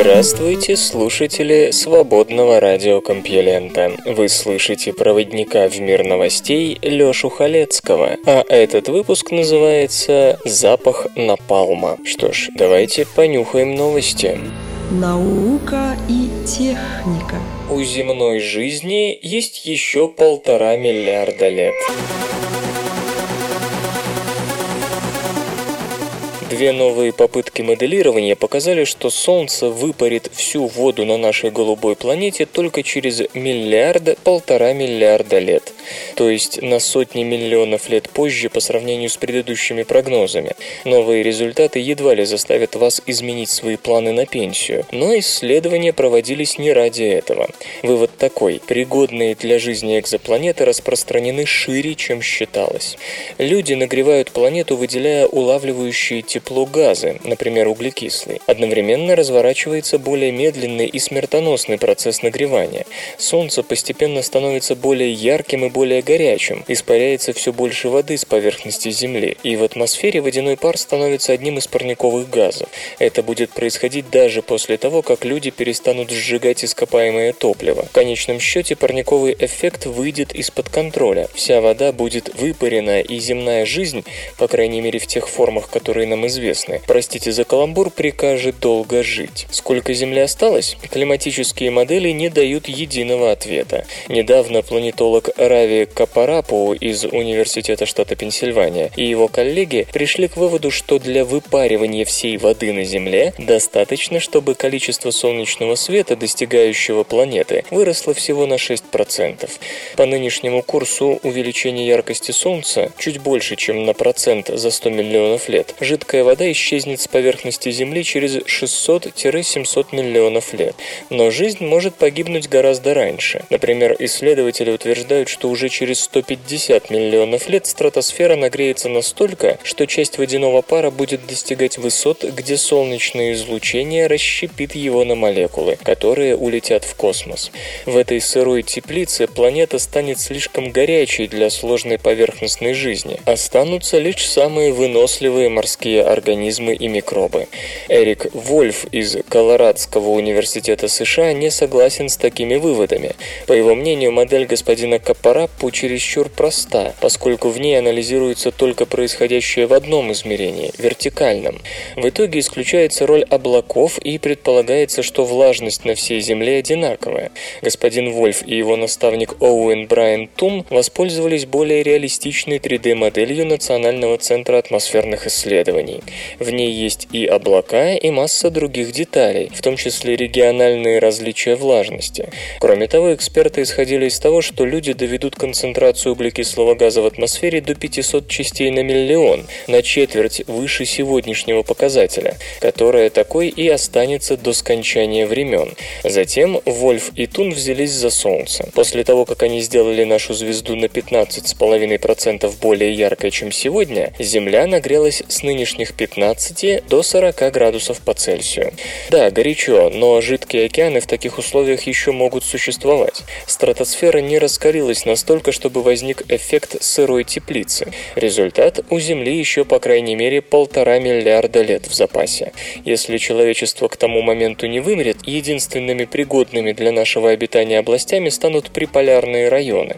Здравствуйте, слушатели свободного радиокомпьюлента. Вы слышите проводника в мир новостей Лёшу Халецкого, а этот выпуск называется «Запах напалма». Что ж, давайте понюхаем новости. Наука и техника У земной жизни есть еще полтора миллиарда лет. Две новые попытки моделирования показали, что Солнце выпарит всю воду на нашей голубой планете только через миллиарда-полтора миллиарда лет. То есть на сотни миллионов лет позже по сравнению с предыдущими прогнозами. Новые результаты едва ли заставят вас изменить свои планы на пенсию, но исследования проводились не ради этого. Вывод такой. Пригодные для жизни экзопланеты распространены шире, чем считалось. Люди нагревают планету, выделяя улавливающие тепло газы, например, углекислый. Одновременно разворачивается более медленный и смертоносный процесс нагревания. Солнце постепенно становится более ярким и более горячим, испаряется все больше воды с поверхности Земли, и в атмосфере водяной пар становится одним из парниковых газов. Это будет происходить даже после того, как люди перестанут сжигать ископаемое топливо. В конечном счете парниковый эффект выйдет из-под контроля. Вся вода будет выпарена, и земная жизнь, по крайней мере в тех формах, которые нам известны, простите за каламбур, прикажет долго жить. Сколько Земли осталось? Климатические модели не дают единого ответа. Недавно планетолог Рави Капарапу из Университета штата Пенсильвания и его коллеги пришли к выводу, что для выпаривания всей воды на Земле достаточно, чтобы количество солнечного света, достигающего планеты, выросло всего на 6%. По нынешнему курсу увеличение яркости Солнца чуть больше, чем на процент за 100 миллионов лет. Жидкая вода исчезнет с поверхности Земли через 600-700 миллионов лет. Но жизнь может погибнуть гораздо раньше. Например, исследователи утверждают, что уже через 150 миллионов лет стратосфера нагреется настолько, что часть водяного пара будет достигать высот, где солнечное излучение расщепит его на молекулы, которые улетят в космос. В этой сырой теплице планета станет слишком горячей для сложной поверхностной жизни. Останутся лишь самые выносливые морские организмы и микробы. Эрик Вольф из Колорадского университета США не согласен с такими выводами. По его мнению, модель господина Капараппу чересчур проста, поскольку в ней анализируется только происходящее в одном измерении – вертикальном. В итоге исключается роль облаков и предполагается, что влажность на всей Земле одинаковая. Господин Вольф и его наставник Оуэн Брайан Тун воспользовались более реалистичной 3D-моделью Национального центра атмосферных исследований. В ней есть и облака, и масса других деталей, в том числе региональные различия влажности. Кроме того, эксперты исходили из того, что люди доведут концентрацию углекислого газа в атмосфере до 500 частей на миллион, на четверть выше сегодняшнего показателя, которая такой и останется до скончания времен. Затем Вольф и Тун взялись за Солнце. После того, как они сделали нашу звезду на 15,5% более яркой, чем сегодня, Земля нагрелась с нынешних 15 до 40 градусов по Цельсию. Да, горячо, но жидкие океаны в таких условиях еще могут существовать. Стратосфера не раскалилась настолько, чтобы возник эффект сырой теплицы. Результат – у Земли еще по крайней мере полтора миллиарда лет в запасе. Если человечество к тому моменту не вымрет, единственными пригодными для нашего обитания областями станут приполярные районы.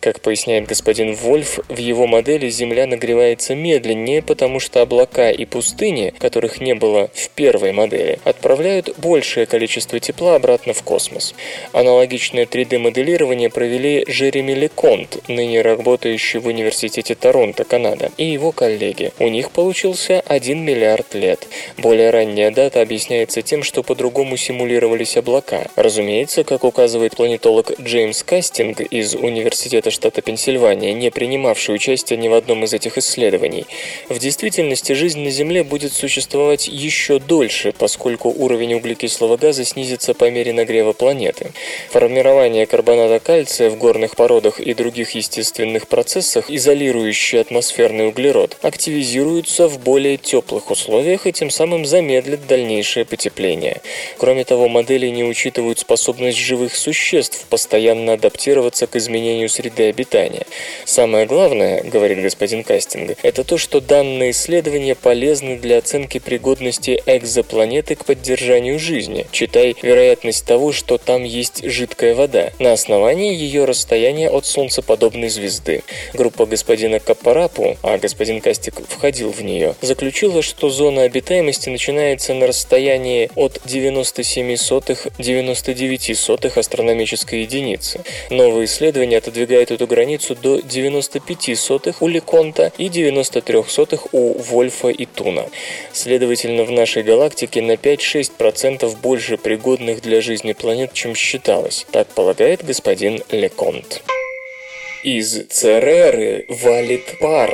Как поясняет господин Вольф, в его модели Земля нагревается медленнее, потому что облака и пустыни, которых не было в первой модели, отправляют большее количество тепла обратно в космос. Аналогичное 3D-моделирование провели Жереми Леконт, ныне работающий в Университете Торонто, Канада, и его коллеги. У них получился 1 миллиард лет. Более ранняя дата объясняется тем, что по-другому симулировались облака. Разумеется, как указывает планетолог Джеймс Кастинг из Университета штата Пенсильвания, не принимавший участие ни в одном из этих исследований, в действительности жизнь жизнь на Земле будет существовать еще дольше, поскольку уровень углекислого газа снизится по мере нагрева планеты. Формирование карбоната кальция в горных породах и других естественных процессах, изолирующие атмосферный углерод, активизируются в более теплых условиях и тем самым замедлят дальнейшее потепление. Кроме того, модели не учитывают способность живых существ постоянно адаптироваться к изменению среды обитания. Самое главное, говорит господин Кастинг, это то, что данные исследования полезны для оценки пригодности экзопланеты к поддержанию жизни, читай вероятность того, что там есть жидкая вода, на основании ее расстояния от солнцеподобной звезды. Группа господина Капарапу, а господин Кастик входил в нее, заключила, что зона обитаемости начинается на расстоянии от 97,99 астрономической единицы. Новое исследование отодвигает эту границу до 95 сотых у Леконта и 93 сотых у Вольфа и Туна. Следовательно, в нашей галактике на 5-6% больше пригодных для жизни планет, чем считалось. Так полагает господин Леконт. Из Цереры валит пар.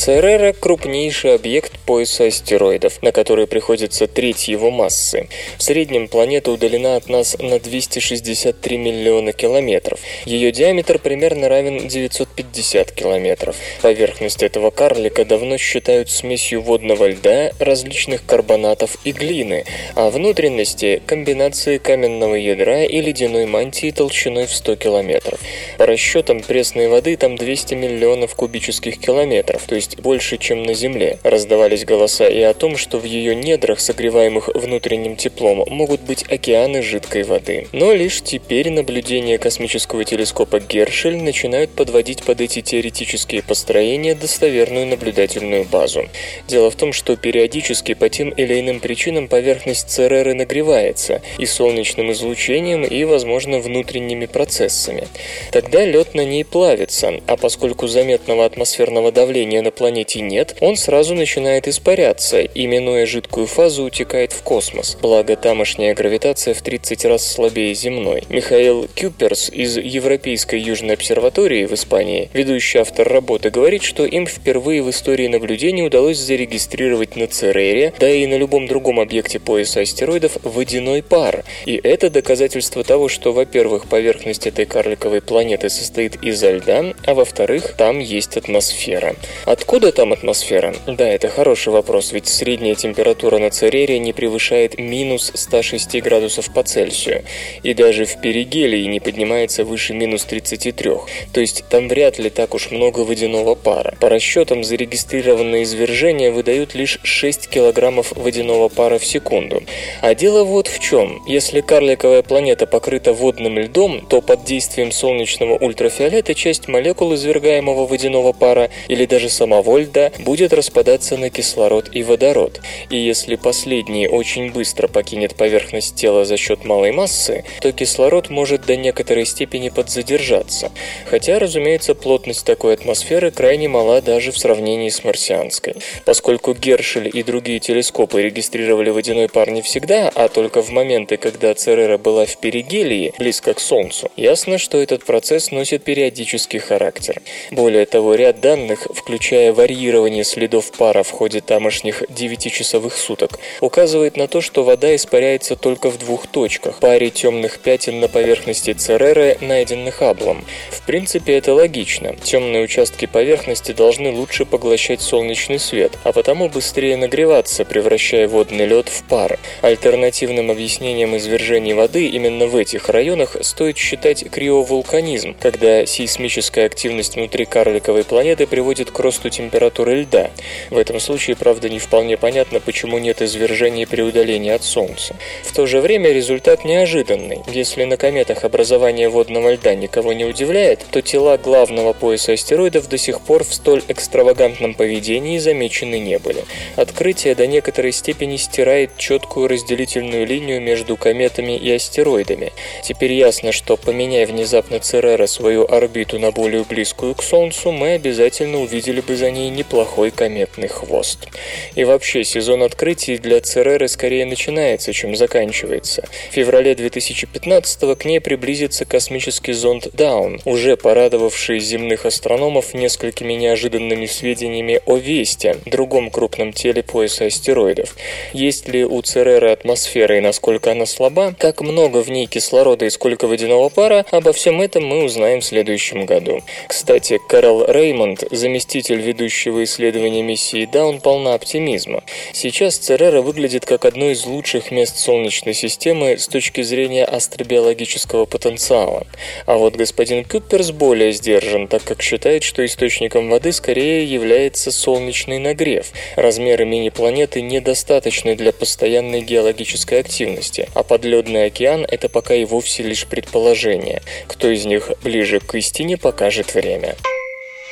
Церера – крупнейший объект пояса астероидов, на который приходится треть его массы. В среднем планета удалена от нас на 263 миллиона километров. Ее диаметр примерно равен 950 километров. Поверхность этого карлика давно считают смесью водного льда, различных карбонатов и глины, а внутренности – комбинации каменного ядра и ледяной мантии толщиной в 100 километров. По расчетам пресной воды там 200 миллионов кубических километров, то есть больше, чем на Земле. Раздавались голоса и о том, что в ее недрах, согреваемых внутренним теплом, могут быть океаны жидкой воды. Но лишь теперь наблюдения космического телескопа Гершель начинают подводить под эти теоретические построения достоверную наблюдательную базу. Дело в том, что периодически по тем или иным причинам поверхность Цереры нагревается и солнечным излучением, и, возможно, внутренними процессами. Тогда лед на ней плавится, а поскольку заметного атмосферного давления на планете нет, он сразу начинает испаряться и, минуя жидкую фазу, утекает в космос. Благо, тамошняя гравитация в 30 раз слабее земной. Михаил Кюперс из Европейской Южной обсерватории в Испании, ведущий автор работы, говорит, что им впервые в истории наблюдений удалось зарегистрировать на Церере, да и на любом другом объекте пояса астероидов, водяной пар. И это доказательство того, что, во-первых, поверхность этой карликовой планеты состоит изо льда, а во-вторых, там есть атмосфера. Откуда там атмосфера? Да, это хороший вопрос, ведь средняя температура на Церере не превышает минус 106 градусов по Цельсию, и даже в перигелии не поднимается выше минус 33, то есть там вряд ли так уж много водяного пара. По расчетам, зарегистрированные извержения выдают лишь 6 килограммов водяного пара в секунду. А дело вот в чем. Если карликовая планета покрыта водным льдом, то под действием солнечного ультрафиолета часть молекул извергаемого водяного пара или даже самого льда будет распадаться на кислород и водород. И если последний очень быстро покинет поверхность тела за счет малой массы, то кислород может до некоторой степени подзадержаться. Хотя, разумеется, плотность такой атмосферы крайне мала даже в сравнении с марсианской. Поскольку Гершель и другие телескопы регистрировали водяной пар не всегда, а только в моменты, когда Церера была в перигелии, близко к Солнцу, ясно, что этот процесс носит периодический характер. Более того, ряд данных, включая варьирование следов пара в ходе тамошних 9-часовых суток, указывает на то, что вода испаряется только в двух точках – паре темных пятен на поверхности Цереры, найденных Аблом. В принципе, это логично. Темные участки поверхности должны лучше поглощать солнечный свет, а потому быстрее нагреваться, превращая водный лед в пар. Альтернативным объяснением извержений воды именно в этих районах стоит считать криовулканизм, когда сейсмическая активность внутри карликовой планеты приводит к росту температуры льда. В этом случае, правда, не вполне понятно, почему нет извержений при удалении от Солнца. В то же время результат неожиданный. Если на кометах образование водного льда никого не удивляет, то тела главного пояса астероидов до сих пор в столь экстравагантном поведении замечены не были. Открытие до некоторой степени стирает четкую разделительную линию между кометами и астероидами. Теперь ясно, что поменяя внезапно Церера свою орбиту на более близкую к Солнцу, мы обязательно увидели бы за за неплохой кометный хвост. И вообще, сезон открытий для Цереры скорее начинается, чем заканчивается. В феврале 2015 к ней приблизится космический зонд Даун, уже порадовавший земных астрономов несколькими неожиданными сведениями о Весте, другом крупном теле пояса астероидов. Есть ли у Цереры атмосфера и насколько она слаба, как много в ней кислорода и сколько водяного пара, обо всем этом мы узнаем в следующем году. Кстати, Карл Реймонд, заместитель ведущего исследования миссии Даун, полна оптимизма. Сейчас Церера выглядит как одно из лучших мест Солнечной системы с точки зрения астробиологического потенциала. А вот господин Куперс более сдержан, так как считает, что источником воды скорее является солнечный нагрев. Размеры мини-планеты недостаточны для постоянной геологической активности, а подледный океан – это пока и вовсе лишь предположение. Кто из них ближе к истине, покажет время.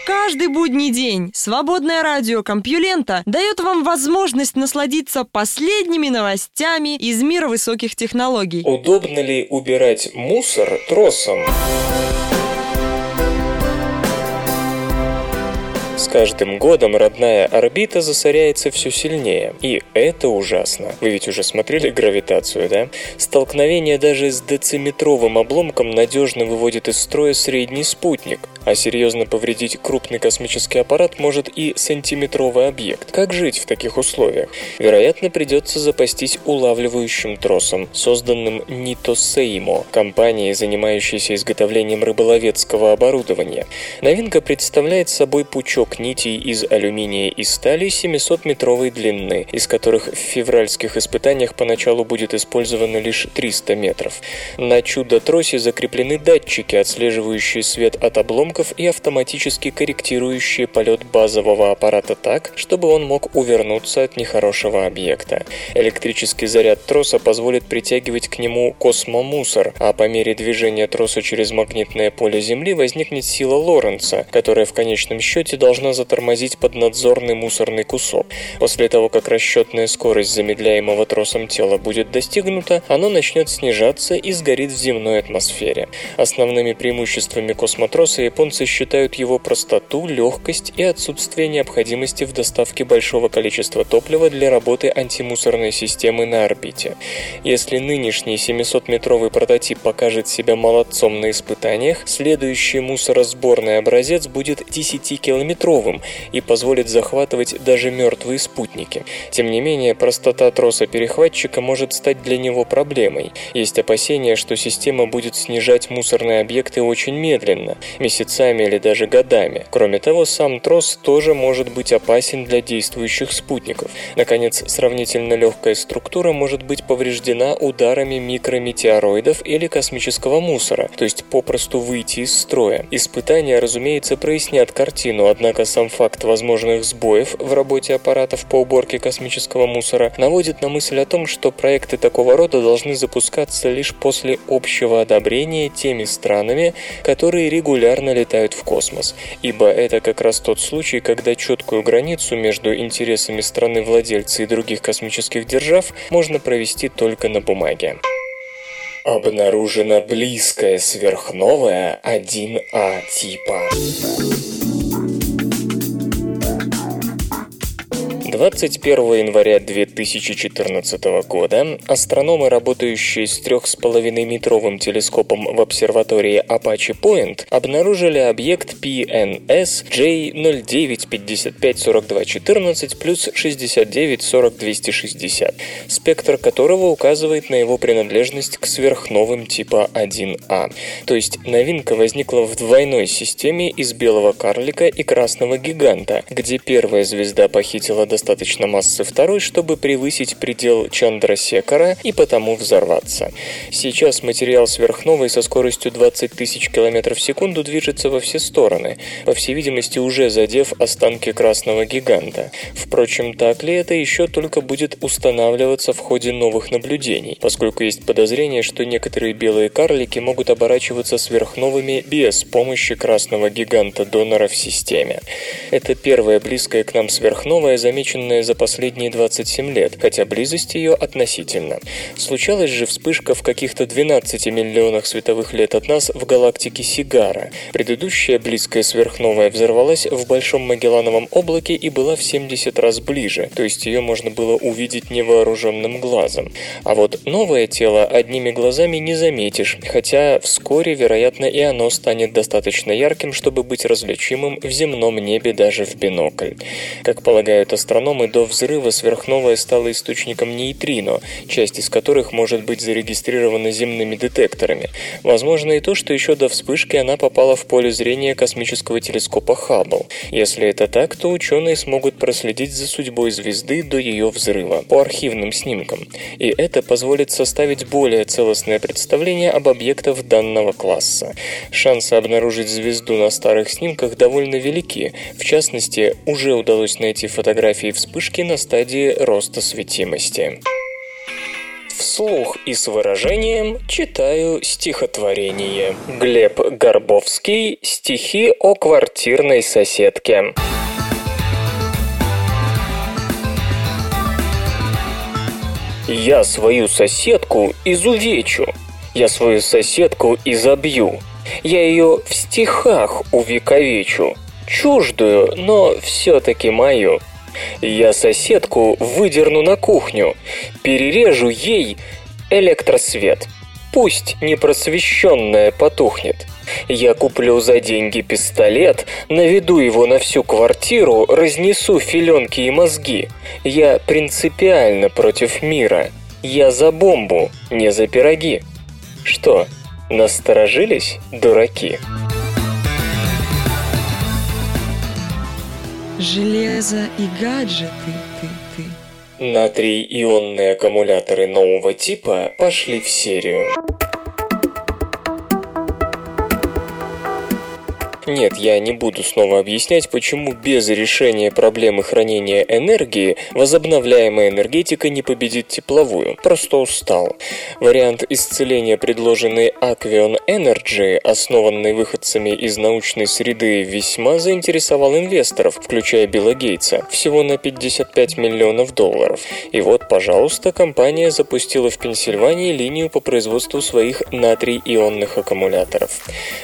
Каждый будний день свободное радио Компьюлента дает вам возможность насладиться последними новостями из мира высоких технологий. Удобно ли убирать мусор тросом? С каждым годом родная орбита засоряется все сильнее. И это ужасно. Вы ведь уже смотрели гравитацию, да? Столкновение даже с дециметровым обломком надежно выводит из строя средний спутник, а серьезно повредить крупный космический аппарат может и сантиметровый объект. Как жить в таких условиях? Вероятно, придется запастись улавливающим тросом, созданным Нитосеймо, компанией, занимающейся изготовлением рыболовецкого оборудования. Новинка представляет собой пучок нитей из алюминия и стали 700-метровой длины, из которых в февральских испытаниях поначалу будет использовано лишь 300 метров. На чудо-тросе закреплены датчики, отслеживающие свет от обломков и автоматически корректирующие полет базового аппарата так, чтобы он мог увернуться от нехорошего объекта. Электрический заряд троса позволит притягивать к нему космомусор, а по мере движения троса через магнитное поле Земли возникнет сила Лоренца, которая в конечном счете должна затормозить поднадзорный мусорный кусок. После того, как расчетная скорость замедляемого тросом тела будет достигнута, оно начнет снижаться и сгорит в земной атмосфере. Основными преимуществами космотроса японцы считают его простоту, легкость и отсутствие необходимости в доставке большого количества топлива для работы антимусорной системы на орбите. Если нынешний 700-метровый прототип покажет себя молодцом на испытаниях, следующий мусоросборный образец будет 10-километровым и позволит захватывать даже мертвые спутники. Тем не менее, простота троса перехватчика может стать для него проблемой. Есть опасения, что система будет снижать мусорные объекты очень медленно, месяцами или даже годами. Кроме того, сам трос тоже может быть опасен для действующих спутников. Наконец, сравнительно легкая структура может быть повреждена ударами микрометеороидов или космического мусора, то есть попросту выйти из строя. Испытания, разумеется, прояснят картину, однако сам факт возможных сбоев в работе аппаратов по уборке космического мусора наводит на мысль о том, что проекты такого рода должны запускаться лишь после общего одобрения теми странами, которые регулярно летают в космос, ибо это как раз тот случай, когда четкую границу между интересами страны-владельца и других космических держав можно провести только на бумаге. Обнаружена близкая сверхновая 1А типа. 21 января 2014 года астрономы, работающие с 3,5-метровым телескопом в обсерватории Apache Point, обнаружили объект PNS J09554214 плюс 6940-260, спектр которого указывает на его принадлежность к сверхновым типа 1А. То есть новинка возникла в двойной системе из белого карлика и красного гиганта, где первая звезда похитила до достаточно массы второй, чтобы превысить предел Чандрасекара и потому взорваться. Сейчас материал сверхновой со скоростью 20 тысяч километров в секунду движется во все стороны, по всей видимости уже задев останки красного гиганта. Впрочем, так ли это еще только будет устанавливаться в ходе новых наблюдений, поскольку есть подозрение, что некоторые белые карлики могут оборачиваться сверхновыми без помощи красного гиганта-донора в системе. Это первая близкая к нам сверхновая замечена полученная за последние 27 лет, хотя близость ее относительно. Случалась же вспышка в каких-то 12 миллионах световых лет от нас в галактике Сигара. Предыдущая близкая сверхновая взорвалась в Большом Магеллановом облаке и была в 70 раз ближе, то есть ее можно было увидеть невооруженным глазом. А вот новое тело одними глазами не заметишь, хотя вскоре, вероятно, и оно станет достаточно ярким, чтобы быть различимым в земном небе даже в бинокль. Как полагают астрономы, до взрыва сверхновая стала источником нейтрино, часть из которых может быть зарегистрирована земными детекторами. Возможно и то, что еще до вспышки она попала в поле зрения космического телескопа Хаббл. Если это так, то ученые смогут проследить за судьбой звезды до ее взрыва по архивным снимкам. И это позволит составить более целостное представление об объектах данного класса. Шансы обнаружить звезду на старых снимках довольно велики. В частности, уже удалось найти фотографии вспышки на стадии роста светимости. Вслух и с выражением читаю стихотворение. Глеб Горбовский. Стихи о квартирной соседке. Я свою соседку изувечу, я свою соседку изобью, я ее в стихах увековечу, чуждую, но все-таки мою. Я соседку выдерну на кухню, перережу ей электросвет. Пусть непросвещенная потухнет. Я куплю за деньги пистолет, наведу его на всю квартиру, разнесу филенки и мозги. Я принципиально против мира. Я за бомбу, не за пироги. Что, насторожились, дураки? Железо и гаджеты, ты, ты. Натрий-ионные аккумуляторы нового типа пошли в серию. Нет, я не буду снова объяснять, почему без решения проблемы хранения энергии возобновляемая энергетика не победит тепловую. Просто устал. Вариант исцеления, предложенный Aquion Energy, основанный выходцами из научной среды, весьма заинтересовал инвесторов, включая Билла Гейтса, всего на 55 миллионов долларов. И вот, пожалуйста, компания запустила в Пенсильвании линию по производству своих натрий-ионных аккумуляторов.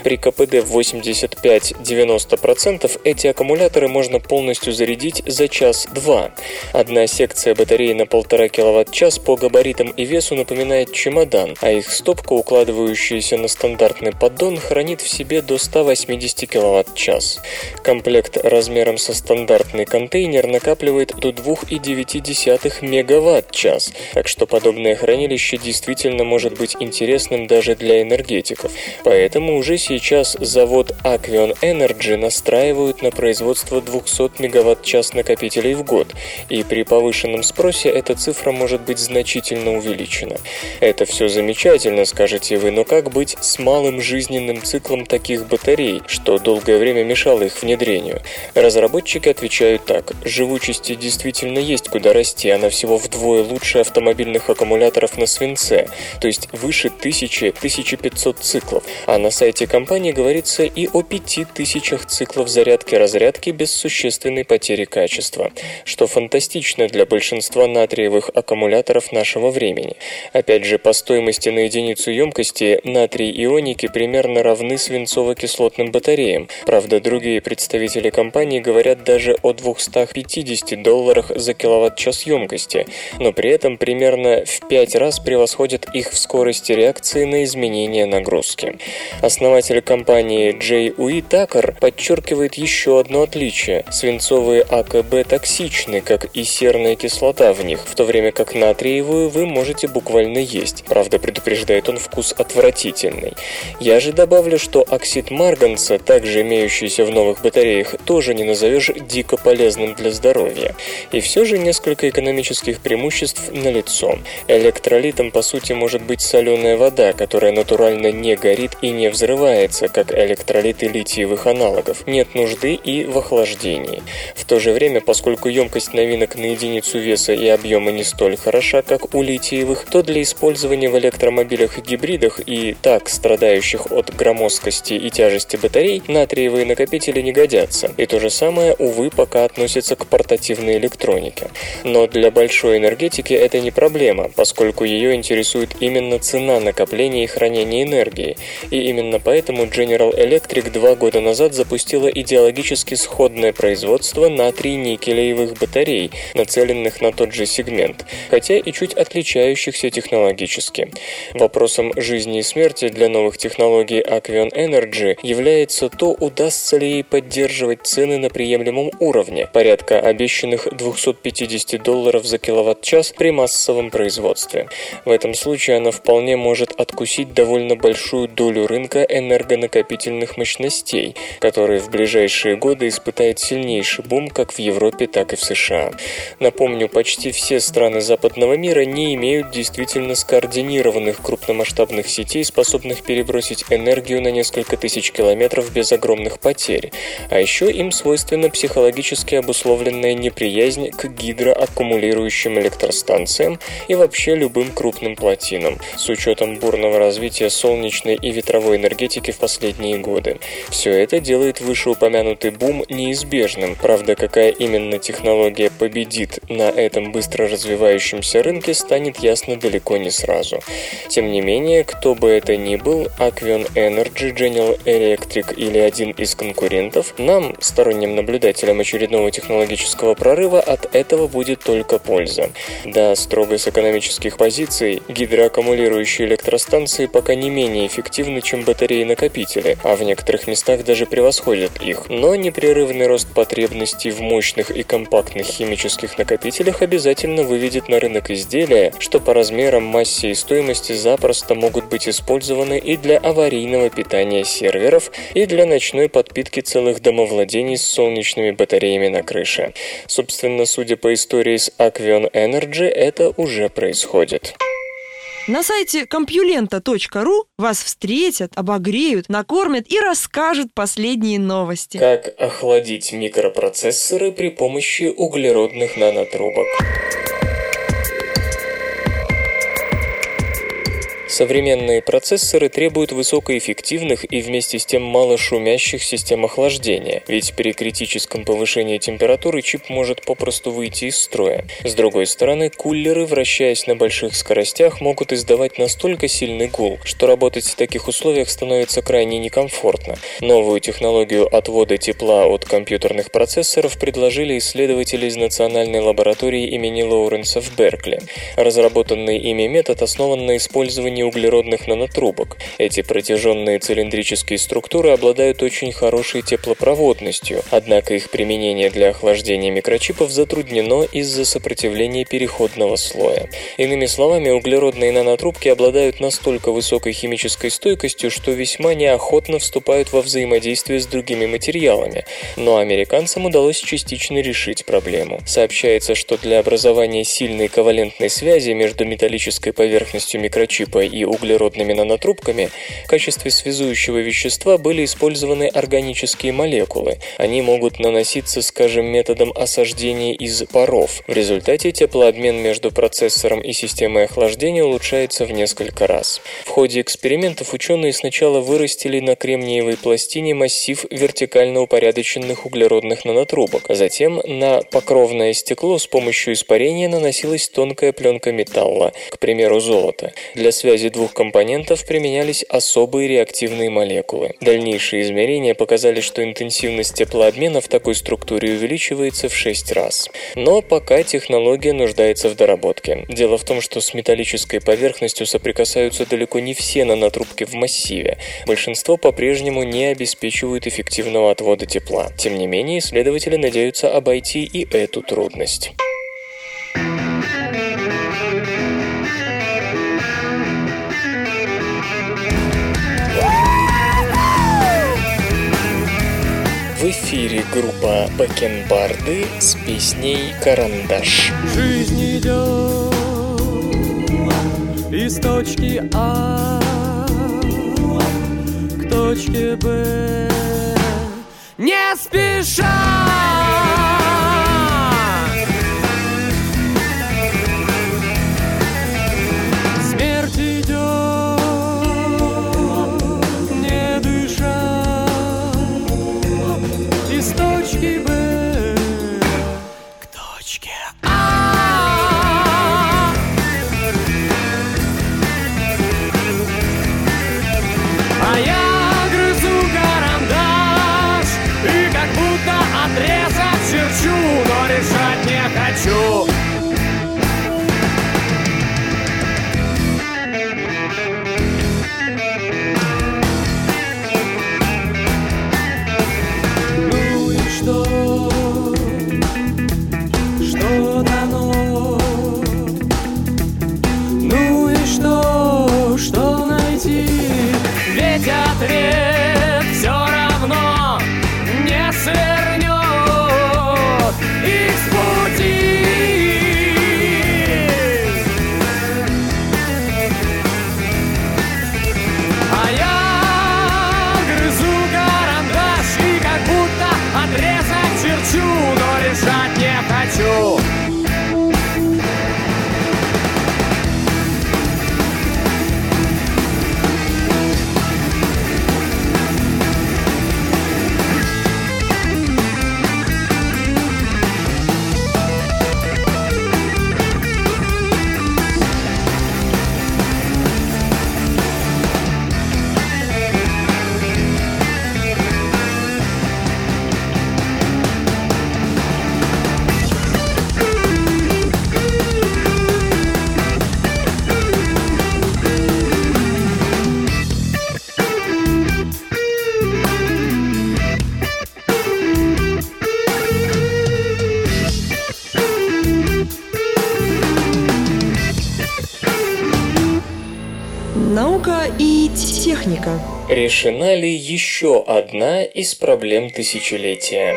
При КПД в 85 85-90% эти аккумуляторы можно полностью зарядить за час-два. Одна секция батареи на 1,5 кВт-час по габаритам и весу напоминает чемодан, а их стопка, укладывающаяся на стандартный поддон, хранит в себе до 180 кВт-час. Комплект размером со стандартный контейнер накапливает до 2,9 МВт-час, так что подобное хранилище действительно может быть интересным даже для энергетиков. Поэтому уже сейчас завод Aquion Ion Energy настраивают на производство 200 мегаватт-час накопителей в год, и при повышенном спросе эта цифра может быть значительно увеличена. Это все замечательно, скажете вы, но как быть с малым жизненным циклом таких батарей, что долгое время мешало их внедрению? Разработчики отвечают так. Живучести действительно есть куда расти, она всего вдвое лучше автомобильных аккумуляторов на свинце, то есть выше 1000-1500 циклов. А на сайте компании говорится и о 5 тысячах циклов зарядки-разрядки без существенной потери качества, что фантастично для большинства натриевых аккумуляторов нашего времени. Опять же, по стоимости на единицу емкости натрий-ионики примерно равны свинцово-кислотным батареям. Правда, другие представители компании говорят даже о 250 долларах за киловатт-час емкости, но при этом примерно в 5 раз превосходят их в скорости реакции на изменения нагрузки. Основатель компании Джей Уит Такер подчеркивает еще одно отличие. Свинцовые АКБ токсичны, как и серная кислота в них, в то время как натриевую вы можете буквально есть. Правда, предупреждает он вкус отвратительный. Я же добавлю, что оксид марганца, также имеющийся в новых батареях, тоже не назовешь дико полезным для здоровья. И все же несколько экономических преимуществ налицо. Электролитом, по сути, может быть соленая вода, которая натурально не горит и не взрывается, как электролиты лития литиевых аналогов. Нет нужды и в охлаждении. В то же время, поскольку емкость новинок на единицу веса и объема не столь хороша, как у литиевых, то для использования в электромобилях и гибридах и так страдающих от громоздкости и тяжести батарей натриевые накопители не годятся. И то же самое, увы, пока относится к портативной электронике. Но для большой энергетики это не проблема, поскольку ее интересует именно цена накопления и хранения энергии. И именно поэтому General Electric два года назад запустила идеологически сходное производство натрий-никелевых батарей, нацеленных на тот же сегмент, хотя и чуть отличающихся технологически. Вопросом жизни и смерти для новых технологий Aquion Energy является то, удастся ли ей поддерживать цены на приемлемом уровне, порядка обещанных 250 долларов за киловатт-час при массовом производстве. В этом случае она вполне может откусить довольно большую долю рынка энергонакопительных мощностей, который в ближайшие годы испытает сильнейший бум как в Европе, так и в США. Напомню, почти все страны западного мира не имеют действительно скоординированных крупномасштабных сетей, способных перебросить энергию на несколько тысяч километров без огромных потерь. А еще им свойственна психологически обусловленная неприязнь к гидроаккумулирующим электростанциям и вообще любым крупным плотинам, с учетом бурного развития солнечной и ветровой энергетики в последние годы. Все это делает вышеупомянутый бум неизбежным, правда, какая именно технология победит на этом быстро развивающемся рынке, станет ясно далеко не сразу. Тем не менее, кто бы это ни был, Aquion Energy, General Electric или один из конкурентов, нам, сторонним наблюдателям очередного технологического прорыва, от этого будет только польза. Да, строго с экономических позиций, гидроаккумулирующие электростанции пока не менее эффективны, чем батареи-накопители, а в некоторых местах даже превосходят их. Но непрерывный рост потребностей в мощных и компактных химических накопителях обязательно выведет на рынок изделия, что по размерам, массе и стоимости запросто могут быть использованы и для аварийного питания серверов, и для ночной подпитки целых домовладений с солнечными батареями на крыше. Собственно, судя по истории с Aquion Energy, это уже происходит. На сайте компьюлента.ру вас встретят, обогреют, накормят и расскажут последние новости. Как охладить микропроцессоры при помощи углеродных нанотрубок. Современные процессоры требуют высокоэффективных и вместе с тем мало шумящих систем охлаждения, ведь при критическом повышении температуры чип может попросту выйти из строя. С другой стороны, кулеры, вращаясь на больших скоростях, могут издавать настолько сильный гул, что работать в таких условиях становится крайне некомфортно. Новую технологию отвода тепла от компьютерных процессоров предложили исследователи из Национальной лаборатории имени Лоуренса в Беркли. Разработанный ими метод основан на использовании углеродных нанотрубок. Эти протяженные цилиндрические структуры обладают очень хорошей теплопроводностью, однако их применение для охлаждения микрочипов затруднено из-за сопротивления переходного слоя. Иными словами, углеродные нанотрубки обладают настолько высокой химической стойкостью, что весьма неохотно вступают во взаимодействие с другими материалами, но американцам удалось частично решить проблему. Сообщается, что для образования сильной ковалентной связи между металлической поверхностью микрочипа и углеродными нанотрубками в качестве связующего вещества были использованы органические молекулы. Они могут наноситься, скажем, методом осаждения из паров. В результате теплообмен между процессором и системой охлаждения улучшается в несколько раз. В ходе экспериментов ученые сначала вырастили на кремниевой пластине массив вертикально упорядоченных углеродных нанотрубок, затем на покровное стекло с помощью испарения наносилась тонкая пленка металла, к примеру, золота. Для связи связи двух компонентов применялись особые реактивные молекулы. Дальнейшие измерения показали, что интенсивность теплообмена в такой структуре увеличивается в 6 раз. Но пока технология нуждается в доработке. Дело в том, что с металлической поверхностью соприкасаются далеко не все нанотрубки в массиве. Большинство по-прежнему не обеспечивают эффективного отвода тепла. Тем не менее, исследователи надеются обойти и эту трудность. Эфире группа Бакенбарды с песней «Карандаш». Жизнь идет из точки А к точке Б. спеша Наука и техника. Решена ли еще одна из проблем тысячелетия?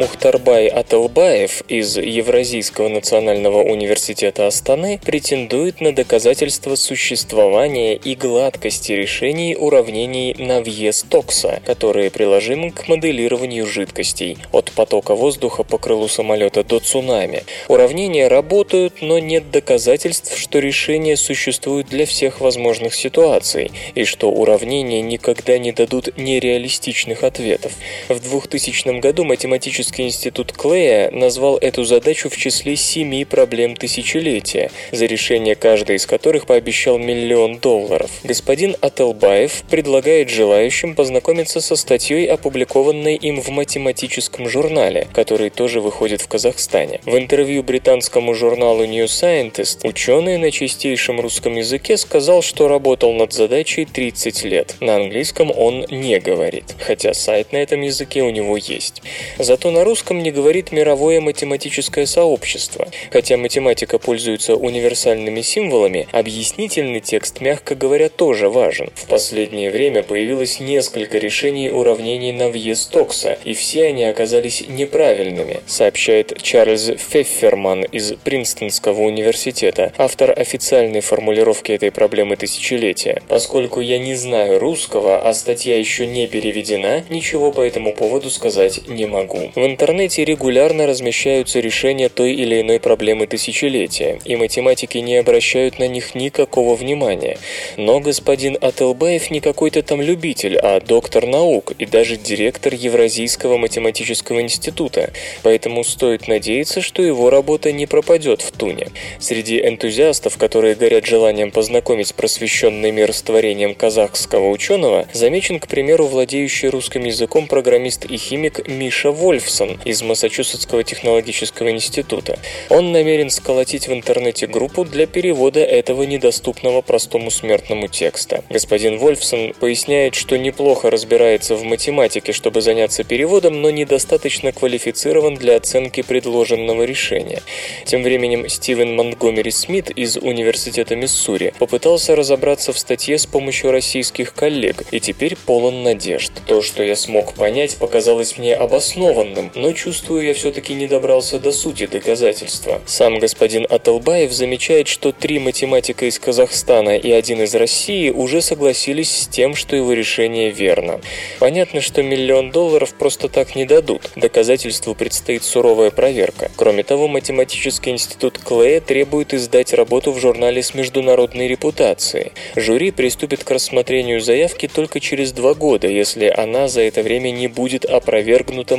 Мухтарбай Аталбаев из Евразийского национального университета Астаны претендует на доказательство существования и гладкости решений уравнений Навье-Стокса, которые приложимы к моделированию жидкостей от потока воздуха по крылу самолета до цунами. Уравнения работают, но нет доказательств, что решения существуют для всех возможных ситуаций и что уравнения никогда не дадут нереалистичных ответов. В 2000 году математический институт Клея назвал эту задачу в числе семи проблем тысячелетия, за решение каждой из которых пообещал миллион долларов. Господин Ателбаев предлагает желающим познакомиться со статьей, опубликованной им в математическом журнале, который тоже выходит в Казахстане. В интервью британскому журналу New Scientist ученый на чистейшем русском языке сказал, что работал над задачей 30 лет. На английском он не говорит, хотя сайт на этом языке у него есть. Зато на русском не говорит мировое математическое сообщество. Хотя математика пользуется универсальными символами, объяснительный текст, мягко говоря, тоже важен. В последнее время появилось несколько решений уравнений Навье-Стокса, и все они оказались неправильными, сообщает Чарльз Фефферман из Принстонского университета, автор официальной формулировки этой проблемы тысячелетия. Поскольку я не знаю русского, а статья еще не переведена, ничего по этому поводу сказать не могу. В интернете регулярно размещаются решения той или иной проблемы тысячелетия, и математики не обращают на них никакого внимания. Но господин Ателбаев не какой-то там любитель, а доктор наук и даже директор Евразийского математического института, поэтому стоит надеяться, что его работа не пропадет в туне. Среди энтузиастов, которые горят желанием познакомить просвещенный мир с творением казахского ученого, замечен, к примеру, владеющий русским языком программист и химик Миша Вольфсон из Массачусетского технологического института. Он намерен сколотить в интернете группу для перевода этого недоступного простому смертному текста. Господин Вольфсон поясняет, что неплохо разбирается в математике, чтобы заняться переводом, но недостаточно квалифицирован для оценки предложенного решения. Тем временем Стивен Монтгомери Смит из Университета Миссури попытался разобраться в статье с помощью российских коллег и теперь полон надежд. То, что я смог понять, показалось мне обоснованным, неверным, но чувствую, я все-таки не добрался до сути доказательства. Сам господин Аталбаев замечает, что три математика из Казахстана и один из России уже согласились с тем, что его решение верно. Понятно, что миллион долларов просто так не дадут. Доказательству предстоит суровая проверка. Кроме того, математический институт Клея требует издать работу в журнале с международной репутацией. Жюри приступит к рассмотрению заявки только через два года, если она за это время не будет опровергнута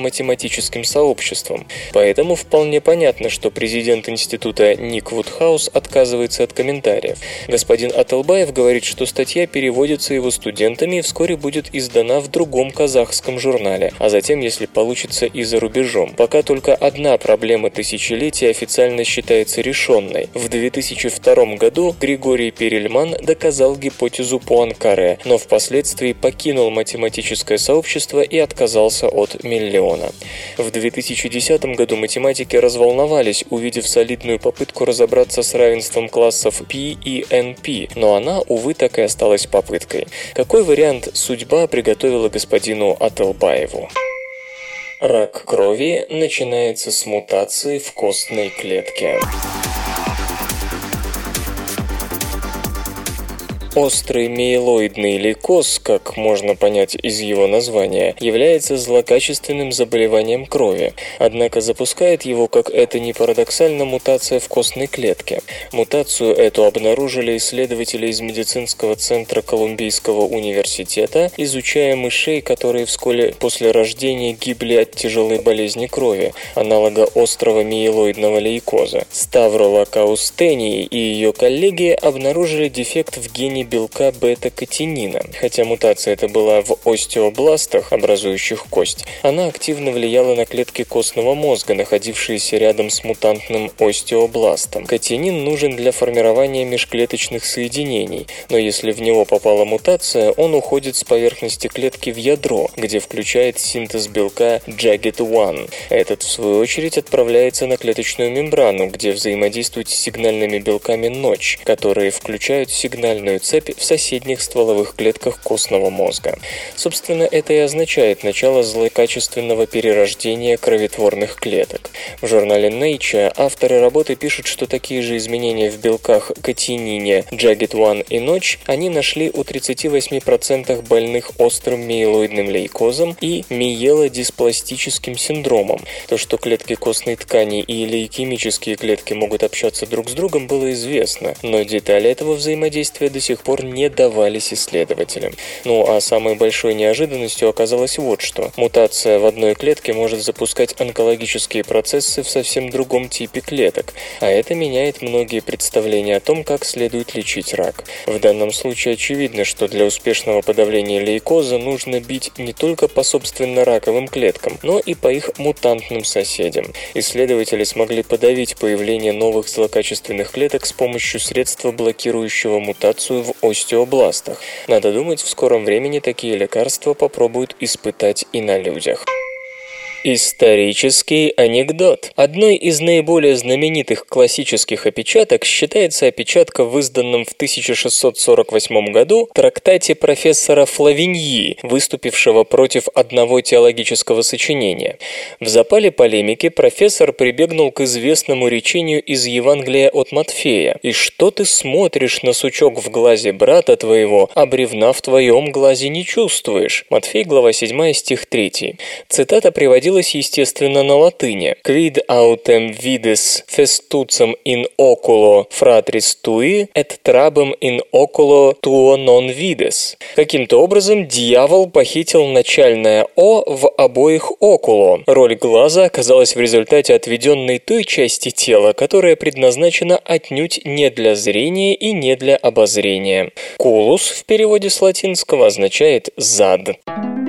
математическим сообществом. Поэтому вполне понятно, что президент института Ник Вудхаус отказывается от комментариев. Господин Аталбаев говорит, что статья переводится его студентами и вскоре будет издана в другом казахском журнале, а затем, если получится, и за рубежом. Пока только одна проблема тысячелетия официально считается решенной. В 2002 году Григорий Перельман доказал гипотезу Пуанкаре, но впоследствии покинул математическое сообщество и отказался от миллиона. В 2010 году математики разволновались, увидев солидную попытку разобраться с равенством классов P и NP, но она, увы, так и осталась попыткой. Какой вариант судьба приготовила господину Ателбаеву? Рак крови начинается с мутации в костной клетке. Острый миелоидный лейкоз, как можно понять из его названия, является злокачественным заболеванием крови, однако запускает его, как это ни парадоксально, мутация в костной клетке. Мутацию эту обнаружили исследователи из медицинского центра Колумбийского университета, изучая мышей, которые вскоре после рождения гибли от тяжелой болезни крови, аналога острого миелоидного лейкоза. Ставрола Каустении и ее коллеги обнаружили дефект в гене белка бета-катинина. Хотя мутация эта была в остеобластах, образующих кость, она активно влияла на клетки костного мозга, находившиеся рядом с мутантным остеобластом. Катинин нужен для формирования межклеточных соединений, но если в него попала мутация, он уходит с поверхности клетки в ядро, где включает синтез белка Jagged-1. Этот, в свою очередь, отправляется на клеточную мембрану, где взаимодействует с сигнальными белками ночь, которые включают сигнальную цепь в соседних стволовых клетках костного мозга. Собственно, это и означает начало злокачественного перерождения кроветворных клеток. В журнале Nature авторы работы пишут, что такие же изменения в белках катинине, Jagged-1 и ночь они нашли у 38% больных острым миелоидным лейкозом и миелодиспластическим синдромом. То, что клетки костной ткани и лейкемические клетки могут общаться друг с другом, было известно, но детали этого взаимодействия до сих пор не давались исследователям. Ну а самой большой неожиданностью оказалось вот что. Мутация в одной клетке может запускать онкологические процессы в совсем другом типе клеток, а это меняет многие представления о том, как следует лечить рак. В данном случае очевидно, что для успешного подавления лейкоза нужно бить не только по собственно раковым клеткам, но и по их мутантным соседям. Исследователи смогли подавить появление новых злокачественных клеток с помощью средства, блокирующего мутацию в остеобластах. Надо думать, в скором времени такие лекарства попробуют испытать и на людях. Исторический анекдот. Одной из наиболее знаменитых классических опечаток считается опечатка в изданном в 1648 году трактате профессора Флавиньи, выступившего против одного теологического сочинения. В запале полемики профессор прибегнул к известному речению из Евангелия от Матфея «И что ты смотришь на сучок в глазе брата твоего, а бревна в твоем глазе не чувствуешь?» Матфей, глава 7, стих 3. Цитата приводилась, естественно, на латыни. «Quid autem vides festucem in oculo fratris tui, et trabem in oculo tuo non vides». Каким-то образом дьявол похитил начальное «о» в обоих «окуло». Роль глаза оказалась в результате отведенной той части тела, которая предназначена отнюдь не для зрения и не для обозрения. «Кулус» в переводе с латинского означает «зад». Культура.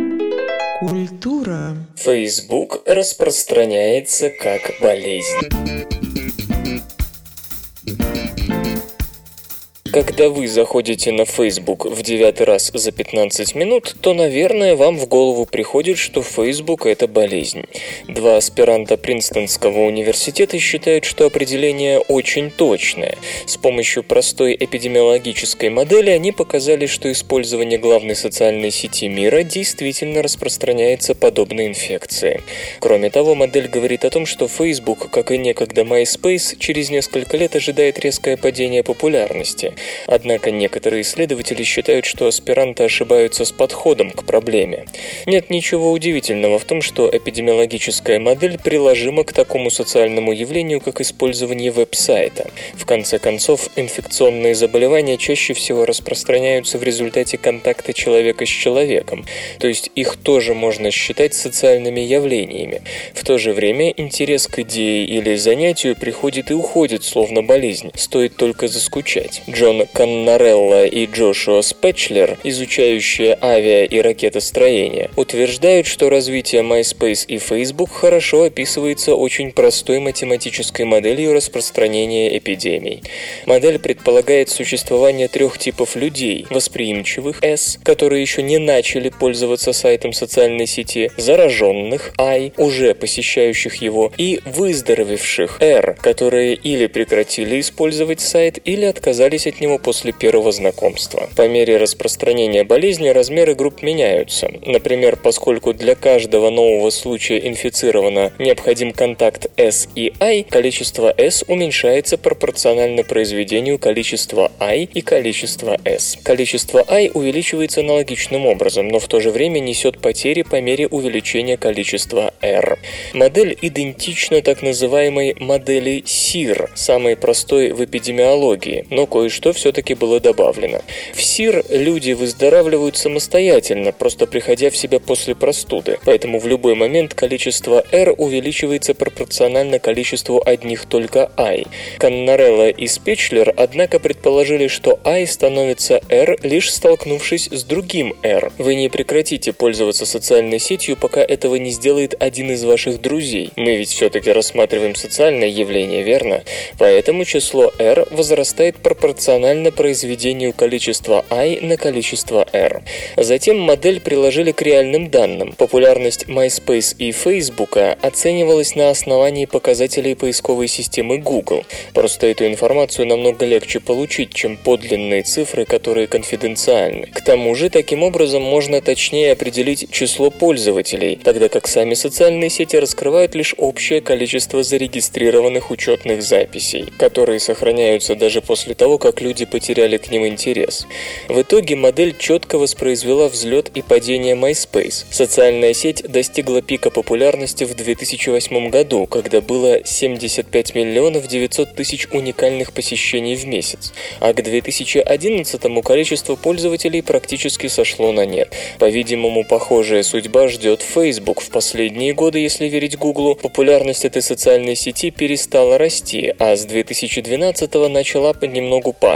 Facebook распространяется как болезнь. Когда вы заходите на Facebook в девятый раз за 15 минут, то, наверное, вам в голову приходит, что Facebook – это болезнь. Два аспиранта Принстонского университета считают, что определение очень точное. С помощью простой эпидемиологической модели они показали, что использование главной социальной сети мира действительно распространяется подобной инфекции. Кроме того, модель говорит о том, что Facebook, как и некогда MySpace, через несколько лет ожидает резкое падение популярности. Однако некоторые исследователи считают, что аспиранты ошибаются с подходом к проблеме. Нет ничего удивительного в том, что эпидемиологическая модель приложима к такому социальному явлению, как использование веб-сайта. В конце концов, инфекционные заболевания чаще всего распространяются в результате контакта человека с человеком, то есть их тоже можно считать социальными явлениями. В то же время интерес к идее или занятию приходит и уходит, словно болезнь, стоит только заскучать. Джон Каннарелла и Джошуа Спетчлер, изучающие авиа- и ракетостроение, утверждают, что развитие MySpace и Facebook хорошо описывается очень простой математической моделью распространения эпидемий. Модель предполагает существование трех типов людей – восприимчивых S, которые еще не начали пользоваться сайтом социальной сети, зараженных I, уже посещающих его, и выздоровевших R, которые или прекратили использовать сайт, или отказались от него после первого знакомства. По мере распространения болезни размеры групп меняются. Например, поскольку для каждого нового случая инфицировано необходим контакт S и I, количество S уменьшается пропорционально произведению количества I и количества S. Количество I увеличивается аналогичным образом, но в то же время несет потери по мере увеличения количества R. Модель идентична так называемой модели SIR, самой простой в эпидемиологии, но кое-что все-таки было добавлено. В SIR люди выздоравливают самостоятельно, просто приходя в себя после простуды, поэтому в любой момент количество R увеличивается пропорционально количеству одних только I. Каннарелла и Спечлер, однако, предположили, что I становится R, лишь столкнувшись с другим R. Вы не прекратите пользоваться социальной сетью, пока этого не сделает один из ваших друзей. Мы ведь все-таки рассматриваем социальное явление, верно? Поэтому число R возрастает пропорционально произведению количества I на количество R. Затем модель приложили к реальным данным. Популярность MySpace и Facebook оценивалась на основании показателей поисковой системы Google. Просто эту информацию намного легче получить, чем подлинные цифры, которые конфиденциальны. К тому же, таким образом можно точнее определить число пользователей, тогда как сами социальные сети раскрывают лишь общее количество зарегистрированных учетных записей, которые сохраняются даже после того, как люди потеряли к ним интерес. В итоге модель четко воспроизвела взлет и падение MySpace. Социальная сеть достигла пика популярности в 2008 году, когда было 75 миллионов 900 тысяч уникальных посещений в месяц, а к 2011 количество пользователей практически сошло на нет. По-видимому, похожая судьба ждет Facebook. В последние годы, если верить Google, популярность этой социальной сети перестала расти, а с 2012 начала понемногу падать.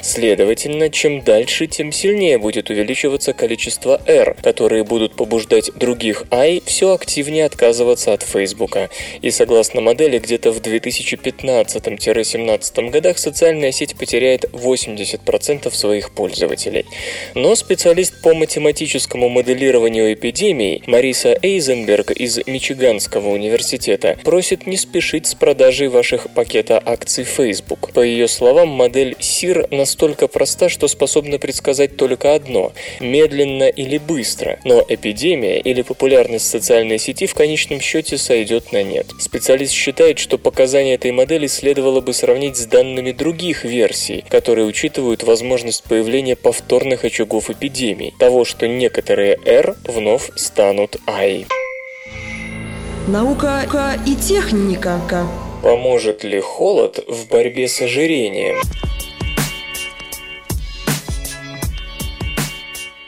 Следовательно, чем дальше, тем сильнее будет увеличиваться количество R, которые будут побуждать других I все активнее отказываться от Facebook. И согласно модели, где-то в 2015-17 годах социальная сеть потеряет 80% своих пользователей. Но специалист по математическому моделированию эпидемий Мариса Эйзенберг из Мичиганского университета просит не спешить с продажей ваших пакета акций Facebook. По ее словам, модель SIR настолько проста, что способна предсказать только одно – медленно или быстро, но эпидемия или популярность социальной сети в конечном счете сойдет на нет. Специалист считает, что показания этой модели следовало бы сравнить с данными других версий, которые учитывают возможность появления повторных очагов эпидемий, того, что некоторые R вновь станут I. Наука и техника. Поможет ли холод в борьбе с ожирением?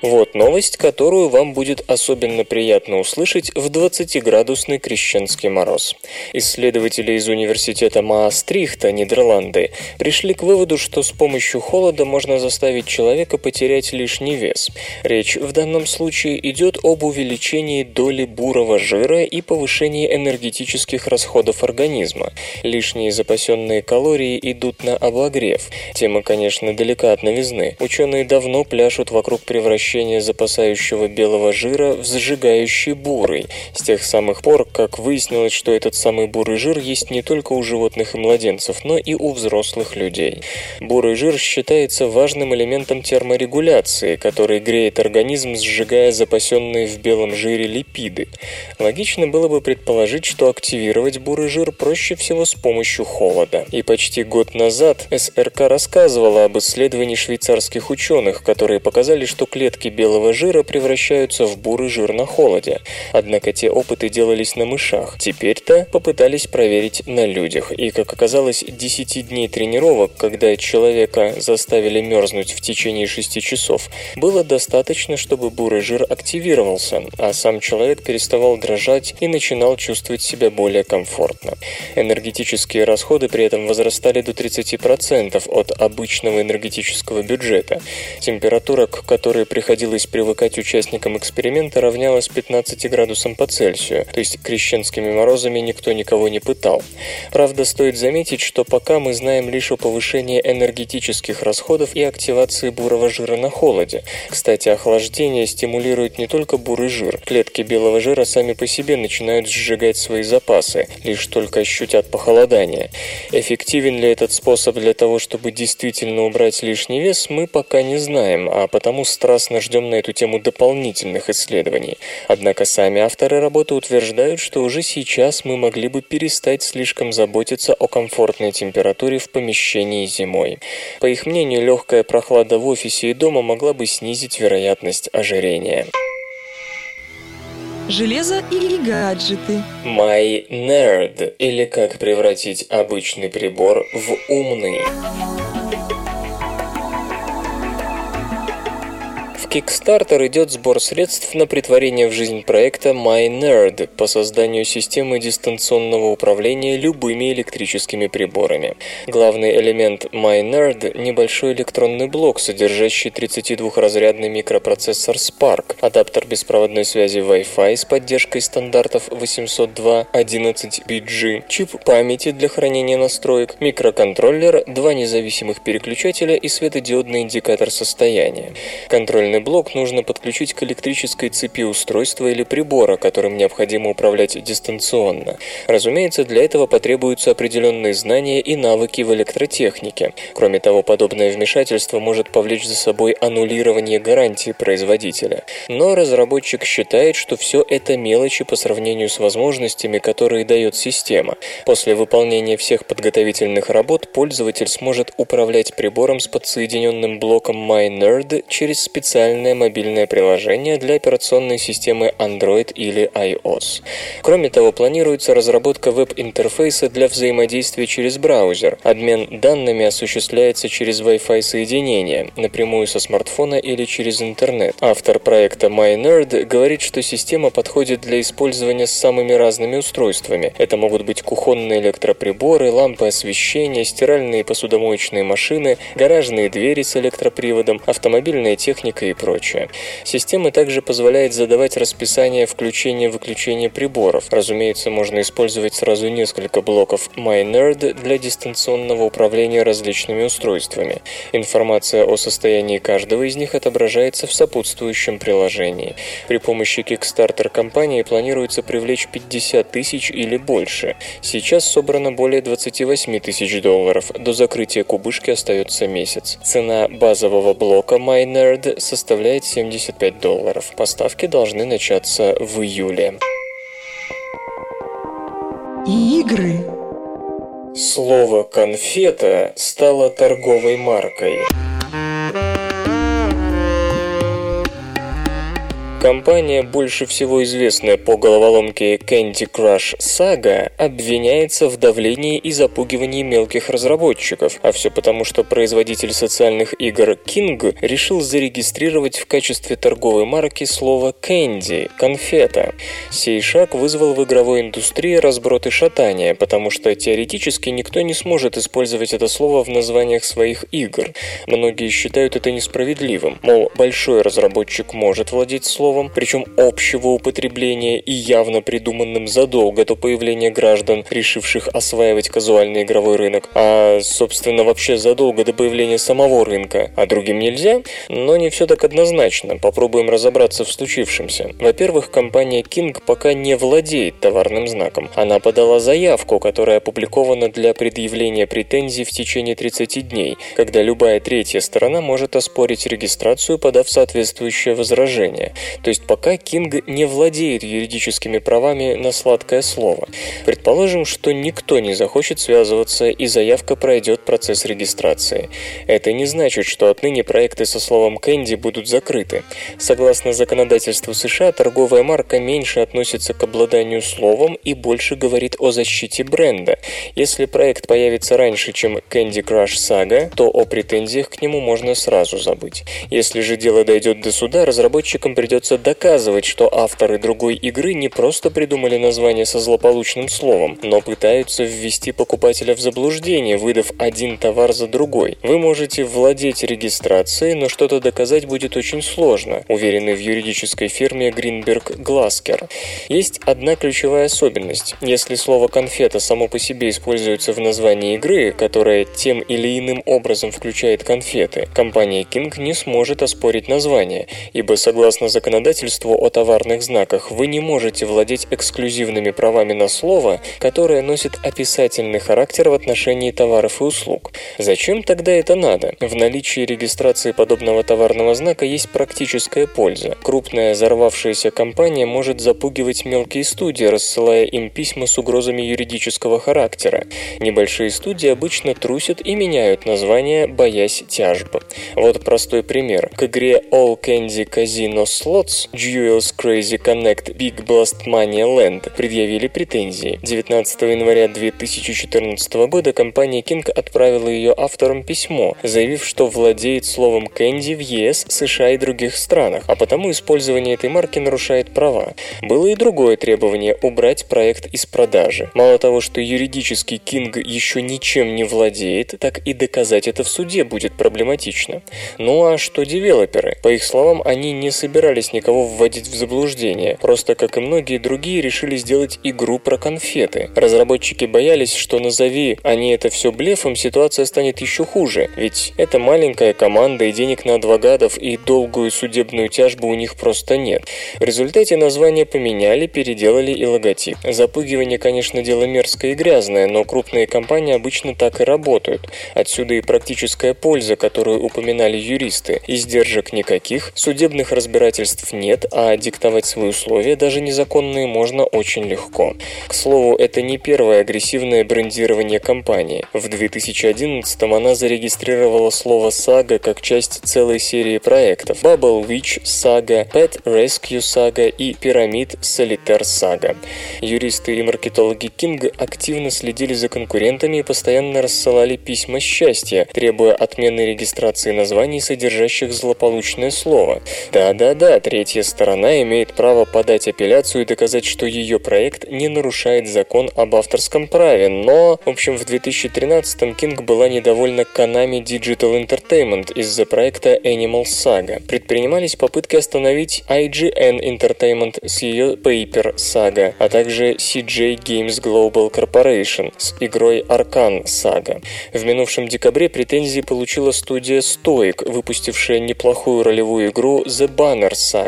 Вот новость, которую вам будет особенно приятно услышать в 20-градусный крещенский мороз. Исследователи из университета Маастрихта, Нидерланды, пришли к выводу, что с помощью холода можно заставить человека потерять лишний вес. Речь в данном случае идет об увеличении доли бурого жира и повышении энергетических расходов организма. Лишние запасенные калории идут на обогрев. Тема, конечно, далека от новизны. Ученые давно пляшут вокруг превращения превращения запасающего белого жира в зажигающий бурый, с тех самых пор, как выяснилось, что этот самый бурый жир есть не только у животных и младенцев, но и у взрослых людей. Бурый жир считается важным элементом терморегуляции, который греет организм, сжигая запасенные в белом жире липиды. Логично было бы предположить, что активировать бурый жир проще всего с помощью холода. И почти год назад СРК рассказывала об исследовании швейцарских ученых, которые показали, что клетки клетки белого жира превращаются в бурый жир на холоде. Однако те опыты делались на мышах. Теперь-то попытались проверить на людях. И, как оказалось, 10 дней тренировок, когда человека заставили мерзнуть в течение 6 часов, было достаточно, чтобы бурый жир активировался, а сам человек переставал дрожать и начинал чувствовать себя более комфортно. Энергетические расходы при этом возрастали до 30% от обычного энергетического бюджета. Температура, к которой приходилось приходилось привыкать участникам эксперимента, равнялась 15 градусам по Цельсию, то есть крещенскими морозами никто никого не пытал. Правда, стоит заметить, что пока мы знаем лишь о повышении энергетических расходов и активации бурого жира на холоде. Кстати, охлаждение стимулирует не только бурый жир. Клетки белого жира сами по себе начинают сжигать свои запасы, лишь только ощутят похолодание. Эффективен ли этот способ для того, чтобы действительно убрать лишний вес, мы пока не знаем, а потому страстно ждем на эту тему дополнительных исследований. Однако сами авторы работы утверждают, что уже сейчас мы могли бы перестать слишком заботиться о комфортной температуре в помещении зимой. По их мнению, легкая прохлада в офисе и дома могла бы снизить вероятность ожирения. Железо и гаджеты. My Nerd, или как превратить обычный прибор в умный. Kickstarter идет сбор средств на притворение в жизнь проекта MyNerd по созданию системы дистанционного управления любыми электрическими приборами. Главный элемент MyNerd – небольшой электронный блок, содержащий 32-разрядный микропроцессор Spark, адаптер беспроводной связи Wi-Fi с поддержкой стандартов 802.11bg, чип памяти для хранения настроек, микроконтроллер, два независимых переключателя и светодиодный индикатор состояния. Контрольный блок нужно подключить к электрической цепи устройства или прибора, которым необходимо управлять дистанционно. Разумеется, для этого потребуются определенные знания и навыки в электротехнике. Кроме того, подобное вмешательство может повлечь за собой аннулирование гарантии производителя. Но разработчик считает, что все это мелочи по сравнению с возможностями, которые дает система. После выполнения всех подготовительных работ пользователь сможет управлять прибором с подсоединенным блоком MyNerd через специальный специальное мобильное приложение для операционной системы Android или iOS. Кроме того, планируется разработка веб-интерфейса для взаимодействия через браузер. Обмен данными осуществляется через Wi-Fi соединение, напрямую со смартфона или через интернет. Автор проекта MyNerd говорит, что система подходит для использования с самыми разными устройствами. Это могут быть кухонные электроприборы, лампы освещения, стиральные посудомоечные машины, гаражные двери с электроприводом, автомобильная техника и прочее. Система также позволяет задавать расписание включения-выключения приборов. Разумеется, можно использовать сразу несколько блоков MyNerd для дистанционного управления различными устройствами. Информация о состоянии каждого из них отображается в сопутствующем приложении. При помощи Kickstarter компании планируется привлечь 50 тысяч или больше. Сейчас собрано более 28 тысяч долларов. До закрытия кубышки остается месяц. Цена базового блока MyNerd составляет составляет 75 долларов. Поставки должны начаться в июле. Игры. Слово «конфета» стало торговой маркой. Компания, больше всего известная по головоломке Candy Crush Saga, обвиняется в давлении и запугивании мелких разработчиков, а все потому, что производитель социальных игр King решил зарегистрировать в качестве торговой марки слово Candy – конфета. Сей шаг вызвал в игровой индустрии разброд и шатания, потому что теоретически никто не сможет использовать это слово в названиях своих игр. Многие считают это несправедливым, мол, большой разработчик может владеть словом, причем общего употребления и явно придуманным задолго до появления граждан, решивших осваивать казуальный игровой рынок, а, собственно, вообще задолго до появления самого рынка, а другим нельзя? Но не все так однозначно. Попробуем разобраться в случившемся. Во-первых, компания King пока не владеет товарным знаком. Она подала заявку, которая опубликована для предъявления претензий в течение 30 дней, когда любая третья сторона может оспорить регистрацию, подав соответствующее возражение. То есть пока King не владеет юридическими правами на сладкое слово. Предположим, что никто не захочет связываться и заявка пройдет процесс регистрации. Это не значит, что отныне проекты со словом «Кэнди» будут закрыты. Согласно законодательству США, торговая марка меньше относится к обладанию словом и больше говорит о защите бренда. Если проект появится раньше, чем Candy Crush Saga, то о претензиях к нему можно сразу забыть. Если же дело дойдет до суда, разработчикам придется доказывать, что авторы другой игры не просто придумали название со злополучным словом, но пытаются ввести покупателя в заблуждение, выдав один товар за другой. Вы можете владеть регистрацией, но что-то доказать будет очень сложно, уверены в юридической фирме Greenberg Glasker. Есть одна ключевая особенность. Если слово «конфета» само по себе используется в названии игры, которая тем или иным образом включает конфеты, компания King не сможет оспорить название, ибо согласно законодательству о товарных знаках вы не можете владеть эксклюзивными правами на слово, которое носит описательный характер в отношении товаров и услуг. Зачем тогда это надо? В наличии регистрации подобного товарного знака есть практическая польза. Крупная взорвавшаяся компания может запугивать мелкие студии, рассылая им письма с угрозами юридического характера. Небольшие студии обычно трусят и меняют название, боясь тяжбы. Вот простой пример. К игре All Candy Casino Slots Jewels Crazy Connect Big Blast Mania Land предъявили претензии. 19 января 2014 года компания King отправила ее авторам письмо, заявив, что владеет словом Candy в ЕС, США и других странах, а потому использование этой марки нарушает права. Было и другое требование – убрать проект из продажи. Мало того, что юридически King еще ничем не владеет, так и доказать это в суде будет проблематично. Ну а что девелоперы? По их словам, они не собирались никого вводить в заблуждение, просто, как и многие другие, решили сделать игру про конфеты. Разработчики боялись, что назови они это все блефом, ситуация станет еще хуже, ведь это маленькая команда и денег на адвокатов и долгую судебную тяжбу у них просто нет. В результате название поменяли, переделали и логотип. Запугивание, конечно, дело мерзкое и грязное, но крупные компании обычно так и работают. Отсюда и практическая польза, которую упоминали юристы. Издержек никаких, судебных разбирательств нет, а диктовать свои условия, даже незаконные, можно очень легко. К слову, это не первое агрессивное брендирование компании. В 2011 она зарегистрировала слово «сага» как часть целой серии проектов Bubble Witch Saga, Pet Rescue Saga и Pyramid Solitaire Saga. Юристы и маркетологи King активно следили за конкурентами и постоянно рассылали письма счастья, требуя отмены регистрации названий, содержащих злополучное слово. Да-да-да, третья сторона имеет право подать апелляцию и доказать, что ее проект не нарушает закон об авторском праве, но, в общем, в 2013-м King была недовольна Konami Digital Entertainment из-за проекта Animal Saga. Предпринимались попытки остановить IGN Entertainment с ее Paper Saga, а также CJ Games Global Corporation с игрой Arcan Saga. В минувшем декабре претензии получила студия Stoic, выпустившая неплохую ролевую игру The Banner Saga.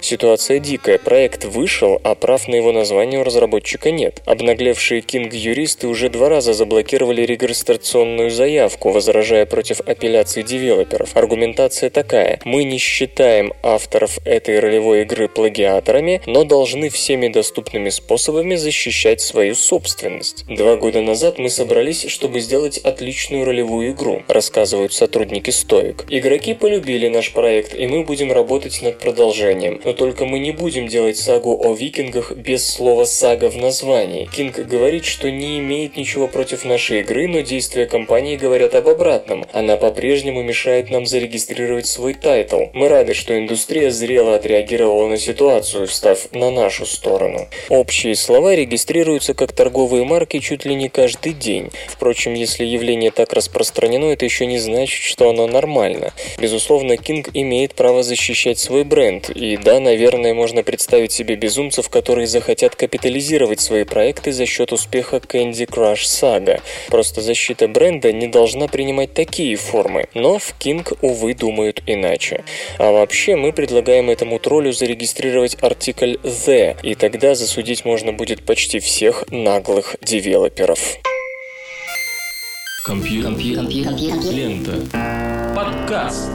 Ситуация дикая. Проект вышел, а прав на его название у разработчика нет. Обнаглевшие King-юристы уже два раза заблокировали регистрационную заявку, возражая против апелляций девелоперов. Аргументация такая. Мы не считаем авторов этой ролевой игры плагиаторами, но должны всеми доступными способами защищать свою собственность. Два года назад мы собрались, чтобы сделать отличную ролевую игру, рассказывают сотрудники Стоик. Игроки полюбили наш проект, и мы будем работать над продолжением продолжением. Но только мы не будем делать сагу о викингах без слова «сага» в названии. Кинг говорит, что не имеет ничего против нашей игры, но действия компании говорят об обратном. Она по-прежнему мешает нам зарегистрировать свой тайтл. Мы рады, что индустрия зрело отреагировала на ситуацию, встав на нашу сторону. Общие слова регистрируются как торговые марки чуть ли не каждый день. Впрочем, если явление так распространено, это еще не значит, что оно нормально. Безусловно, Кинг имеет право защищать свой бренд, и да, наверное, можно представить себе безумцев, которые захотят капитализировать свои проекты за счет успеха Candy Crush Saga. Просто защита бренда не должна принимать такие формы, но в King, увы, думают иначе. А вообще, мы предлагаем этому троллю зарегистрировать артикль The, и тогда засудить можно будет почти всех наглых девелоперов. Компьютер. Лента. Подкаст.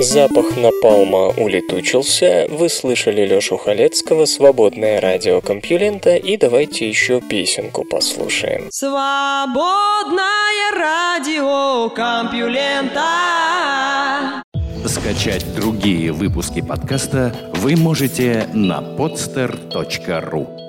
Запах напалма улетучился, вы слышали Лёшу Халецкого, свободное радио Компьюлента, и давайте еще песенку послушаем. Свободное радио Компьюлента. Скачать другие выпуски подкаста вы можете на podster.ru